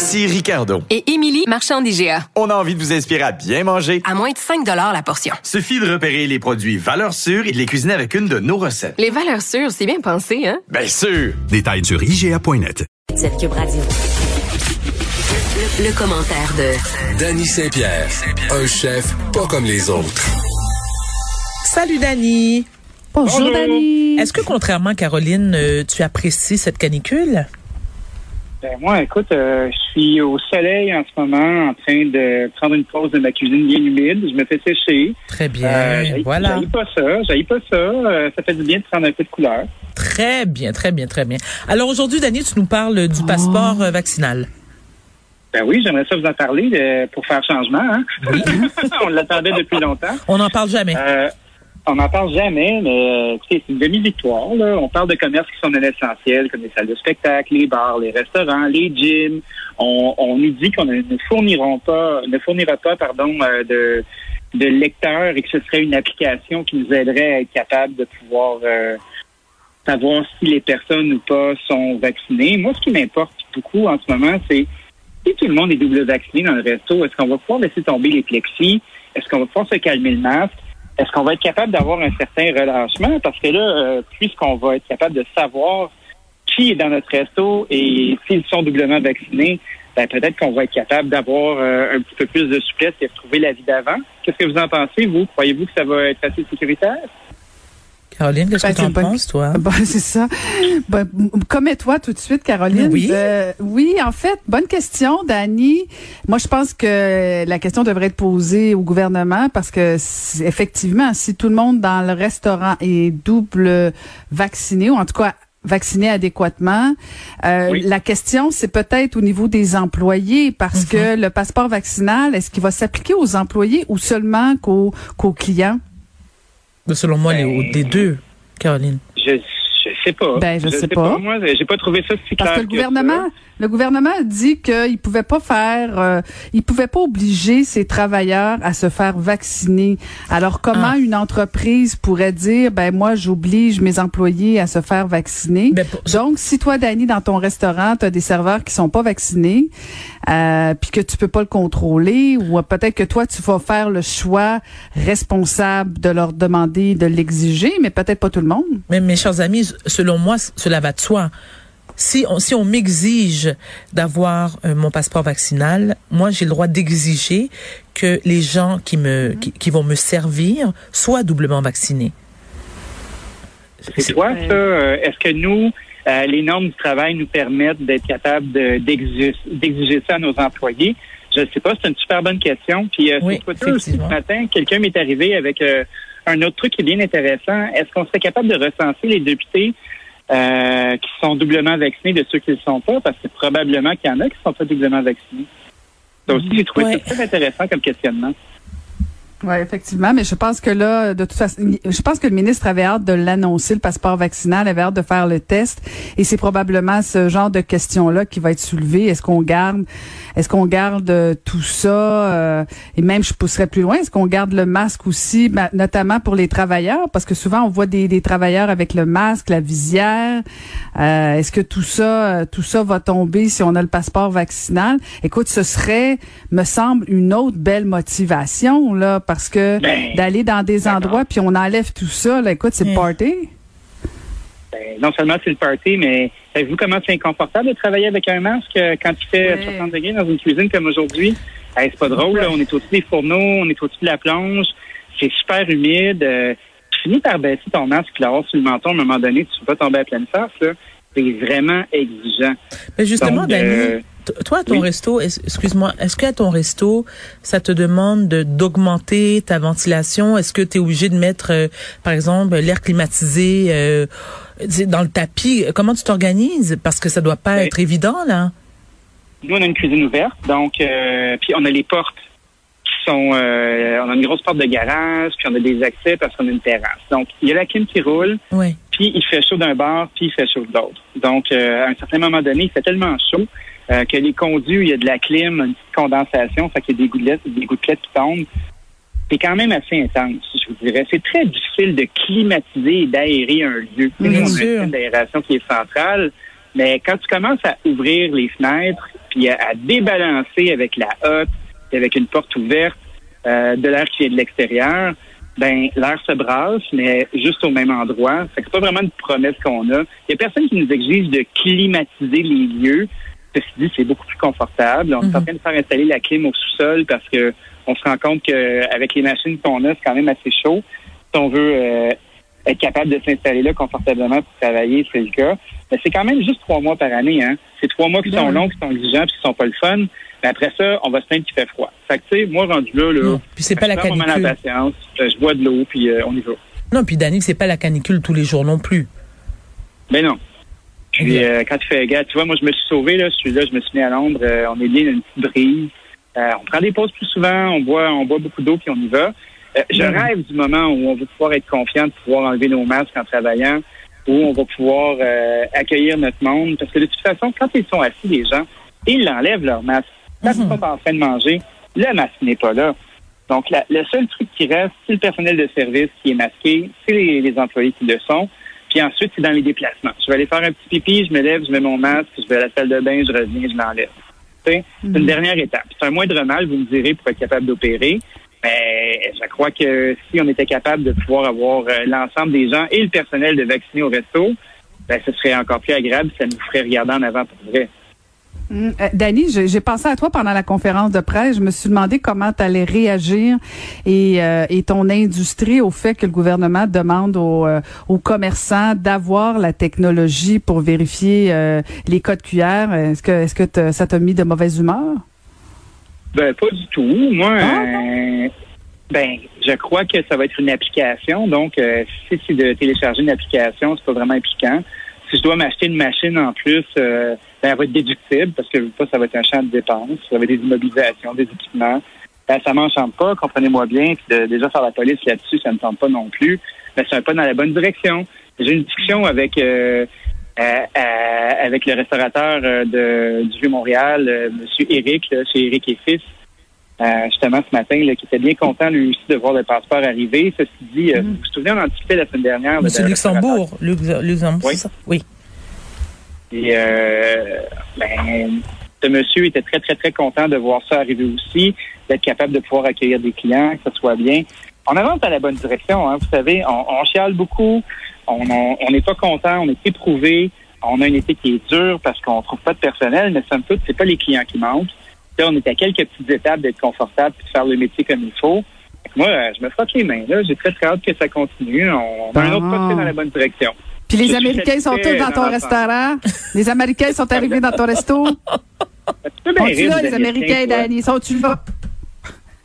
Ici Ricardo. Et Émilie, marchand d'IGA. On a envie de vous inspirer à bien manger. À moins de 5 la portion. Suffit de repérer les produits valeurs sûres et de les cuisiner avec une de nos recettes. Les valeurs sûres, c'est bien pensé, hein? Bien sûr! Détails sur IGA.net. Cube Radio. Le, le commentaire de Danny Saint-Pierre, un chef pas comme les autres. Salut Dani. Bonjour, Dani. Est-ce que contrairement à Caroline, euh, tu apprécies cette canicule? Ben, moi, écoute, euh, je suis au soleil en ce moment en train de prendre une pause de ma cuisine bien humide. Je me fais sécher. Très bien. Euh, j'haïs- voilà. j'haïs pas ça. J'aille pas ça. Euh, ça fait du bien de prendre un peu de couleur. Très bien, très bien, très bien. Alors aujourd'hui, Dani, tu nous parles du passeport vaccinal. Ben oui, j'aimerais ça vous en parler pour faire changement. Hein? On l'attendait depuis longtemps. On n'en parle jamais. On n'en parle jamais, mais euh, c'est une demi-victoire. On parle de commerces qui sont non essentiels, comme les salles de spectacle, les bars, les restaurants, les gyms. On, on nous dit qu'on ne fourniront pas, ne fournira pas, pardon, euh, de, de lecteurs et que ce serait une application qui nous aiderait à être capable de pouvoir euh, savoir si les personnes ou pas sont vaccinées. Moi, ce qui m'importe beaucoup en ce moment, c'est si tout le monde est double vacciné dans le resto, est-ce qu'on va pouvoir laisser tomber les? Est-ce qu'on va pouvoir se calmer le masque? Est-ce qu'on va être capable d'avoir un certain relâchement? Parce que là, euh, puisqu'on va être capable de savoir qui est dans notre resto et s'ils sont doublement vaccinés, ben, peut-être qu'on va être capable d'avoir euh, un petit peu plus de souplesse et retrouver la vie d'avant. Qu'est-ce que vous en pensez, vous? Croyez-vous que ça va être assez sécuritaire? Caroline, qu'est-ce Ben, que tu en penses, toi? Bon, c'est ça. Ben, m- commets-toi tout de suite, Caroline. Oui. Euh, oui, en fait, bonne question, Dani. Moi, je pense que la question devrait être posée au gouvernement parce que effectivement, si tout le monde dans le restaurant est double vacciné ou en tout cas vacciné adéquatement, euh, Oui. la question c'est peut-être au niveau des employés parce que le passeport vaccinal, est-ce qu'il va s'appliquer aux employés ou seulement qu'aux qu'aux clients? Selon moi, les, Ben- les deux, Caroline. Je je sais pas. Ben, je sais pas. Moi, j'ai pas trouvé ça si clair Parce que le gouvernement, le gouvernement a dit qu'il pouvait pas faire, euh, il pouvait pas obliger ses travailleurs à se faire vacciner. Alors comment Ah. une entreprise pourrait dire, ben moi j'oblige mes employés à se faire vacciner? Ben, pour- Donc si toi Dani dans ton restaurant tu as des serveurs qui sont pas vaccinés, euh, puis que tu peux pas le contrôler, ou peut-être que toi tu vas faire le choix responsable de leur demander de l'exiger, mais peut-être pas tout le monde. Mais mes chers amis, selon moi, cela va de soi. Si on, si on m'exige d'avoir euh, mon passeport vaccinal, moi j'ai le droit d'exiger que les gens qui me qui, qui vont me servir soient doublement vaccinés. C'est toi, ça? Euh, Est-ce que nous, euh, les normes du travail nous permettent d'être capables de- d'exi- d'exiger ça à nos employés? Je ne sais pas, c'est une super bonne question. Puis euh, Oui, sur Twitter aussi, ce matin, quelqu'un m'est arrivé avec euh, un autre truc qui est bien intéressant. Est-ce qu'on serait capable de recenser les députés euh, qui sont doublement vaccinés de ceux qui ne le sont pas? Parce que probablement qu'il y en a qui ne sont pas doublement vaccinés. Aussi, j'ai trouvé Ouais. ça très intéressant comme questionnement. Oui, effectivement, mais je pense que là, de toute façon, je pense que le ministre avait hâte de l'annoncer, le passeport vaccinal, avait hâte de faire le test, et c'est probablement ce genre de questions-là qui va être soulevé. Est-ce qu'on garde, est-ce qu'on garde tout ça, euh, et même je pousserais plus loin, est-ce qu'on garde le masque aussi, ben, notamment pour les travailleurs, parce que souvent on voit des, des travailleurs avec le masque, la visière. Euh, est-ce que tout ça, tout ça va tomber si on a le passeport vaccinal? Écoute, ce serait, me semble, une autre belle motivation là, parce que Ben, d'aller dans des endroits puis on enlève tout ça, là, écoute, c'est Mm. party. Ben, non seulement c'est le party, mais savez-vous comment c'est inconfortable de travailler avec un masque euh, quand il fait Ouais. 60 degrés dans une cuisine comme aujourd'hui? Hey, c'est pas drôle, là. on est au-dessus des fourneaux, on est au-dessus de la plonge, c'est super humide. euh, tu finis par baisser ton masque là sur le menton à un moment donné, tu vas pas tomber à pleine face. Là. C'est vraiment exigeant. Mais justement, Donc, Dani, euh, toi, à ton oui. resto, est- excuse-moi, est-ce qu'à ton resto, ça te demande de- d'augmenter ta ventilation? Est-ce que tu es obligé de mettre, euh, par exemple, l'air climatisé euh, dans le tapis? Comment tu t'organises? Parce que ça doit pas Ben, être évident, là. Nous, on a une cuisine ouverte, donc, euh, puis on a les portes qui sont, on a une grosse porte de garage, puis on a des accès parce qu'on a une terrasse. Donc, il y a la clim qui roule, Oui. Puis il fait chaud d'un bord, puis il fait chaud de l'autre. Donc, euh, à un certain moment donné, il fait tellement chaud euh, que les conduits, il y a de la clim, une petite condensation, fait qu'il y a des gouttelettes, des gouttelettes qui tombent. C'est quand même assez intense, je vous dirais. C'est très difficile de climatiser et d'aérer un lieu. Bien Nous, on a un sûr. système d'aération qui est central, mais quand tu commences à ouvrir les fenêtres, puis à, à débalancer avec la hotte, puis avec une porte ouverte, euh, de l'air qui vient de l'extérieur, ben l'air se brasse, mais juste au même endroit. Fait que c'est pas vraiment une promesse qu'on a. Il y a personne qui nous exige de climatiser les lieux. Ceci dit, c'est beaucoup plus confortable. On est en train de faire installer la clim au sous-sol parce que on se rend compte qu'avec les machines qu'on a, c'est quand même assez chaud. Si on veut euh, être capable de s'installer là confortablement pour travailler, c'est le cas. Mais c'est quand même juste trois mois par année. Hein. C'est trois mois qui sont longs, qui sont exigeants, puis qui sont pas le fun. Mais après ça, on va se plaindre qu'il fait froid. Fait que, tu sais, moi, rendu là, là, Non. Puis c'est pas la canicule. impatience, euh, je bois de l'eau, puis euh, on y va. Non, puis Dani, c'est pas la canicule tous les jours non plus. Mais non. Puis euh, quand tu fais gars, tu vois, moi je me suis sauvé là, je suis là, je me suis mis à euh, on est bien dans une petite brise. On prend des pauses plus souvent, on boit, on boit beaucoup d'eau puis on y va. Euh, je rêve du moment où on va pouvoir être confiant de pouvoir enlever nos masques en travaillant, où on va pouvoir euh, accueillir notre monde. Parce que de toute façon, quand ils sont assis, les gens, ils enlèvent leur masque. Quand ils sont en train de manger, le masque n'est pas là. Donc, la- le seul truc qui reste, c'est le personnel de service qui est masqué, c'est les, les employés qui le sont. Puis ensuite, c'est dans les déplacements. Je vais aller faire un petit pipi, je me lève, je mets mon masque, je vais à la salle de bain, je reviens, je l'enlève. C'est une dernière étape. C'est un moindre mal, vous me direz, pour être capable d'opérer. Mais je crois que si on était capable de pouvoir avoir euh, l'ensemble des gens et le personnel de vacciner au resto, ben, ce serait encore plus agréable, ça nous ferait regarder en avant pour vrai. Hum, euh, Dani, j'ai pensé à toi pendant la conférence de presse. Je me suis demandé comment tu allais réagir et, euh, et ton industrie au fait que le gouvernement demande aux, euh, aux commerçants d'avoir la technologie pour vérifier euh, les codes QR. Est-ce que, est-ce que ça t'a mis de mauvaise humeur? Ben, pas du tout. Moi, Ah, euh, ben, je crois que ça va être une application. Donc, euh, si c'est de télécharger une application, c'est pas vraiment impliquant. Si je dois m'acheter une machine en plus, euh, ben, elle va être déductible parce que je veux pas, ça va être un champ de dépenses. Ça va être des immobilisations, des équipements. Ben, ça m'enchante pas, comprenez-moi bien. Puis de, déjà faire la police là-dessus, ça ne me tente pas non plus. Mais c'est un pas dans la bonne direction. J'ai une discussion avec euh, avec le restaurateur euh, de, du Vieux-Montréal, euh, Monsieur Eric, là, chez Eric et Fils, euh, justement ce matin, là, qui était bien content lui aussi de voir le passeport arriver. Ceci dit, euh, vous vous souvenez, on en discutait la semaine dernière. de- Luxembourg. Lux- Luxembourg, Oui. c'est ça? Oui. Et euh, ben, ce monsieur était très, très, très content de voir ça arriver aussi, d'être capable de pouvoir accueillir des clients, que ça soit bien. On avance dans la bonne direction, hein, vous savez, on, on chiale beaucoup, on n'est pas content, on est éprouvé, on a un été qui est dur parce qu'on trouve pas de personnel, mais somme toute, c'est pas les clients qui manquent. Là, on est à quelques petites étapes d'être confortable et de faire le métier comme il faut. Moi, euh, je me frotte les mains. là. J'ai très, très hâte que ça continue. On, a un autre pas dans la bonne direction. Puis les Américains sont tous dans ton restaurant? Les Américains sont arrivés dans ton resto? Tu peux bien Sont-tu rire, là, les Américains. Dani? Sont-tu là?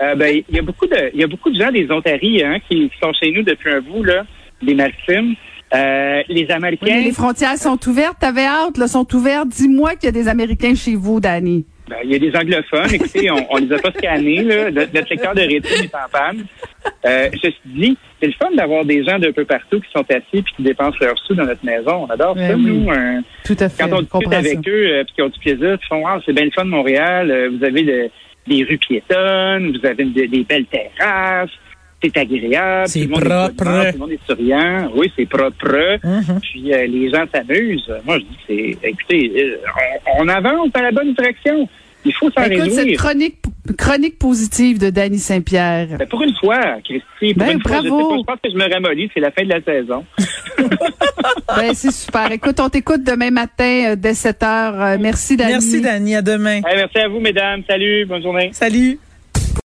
Euh, ben, il y a beaucoup de, il y a beaucoup de gens des Ontaries hein, qui, sont chez nous depuis un bout là, des Maritimes. Euh, les Américains, les frontières sont ouvertes. T'avais hâte, là, sont ouvertes. Dis-moi qu'il y a des Américains chez vous, Dani. ben, il y a des anglophones. Écoutez, on, on les a pas scannés là. Notre, secteur de rétine est en panne. Euh, ceci dit, c'est le fun d'avoir des gens d'un peu partout qui sont assis puis qui dépensent leurs sous dans notre maison. On adore Ben ça, oui. nous. un- Tout à fait. quand on discute avec ça. eux euh, puis qu'ils ont du plaisir, ils font ah c'est bien le fun de Montréal. euh, vous avez le- des rues piétonnes, vous avez des belles terrasses. C'est agréable. C'est tout le monde est propre. Tout le monde est souriant. Oui, c'est propre. Mhm. Puis euh, les gens s'amusent. Moi, je dis que c'est. Écoutez, euh, on, on avance dans la bonne direction. Il faut s'en Écoute, cette réjouir. chronique, chronique positive de Dany Saint-Pierre. Ben, pour une fois, Christy, pour Ben, une fois, je, sais bravo. pas, je pense que je me ramollis. C'est la fin de la saison. Ben, c'est super. Écoute, on t'écoute demain matin euh, dès 7 heures. Euh, merci, Dany. Merci, Dani. À demain. Hey, merci à vous, mesdames. Salut. Bonne journée. Salut.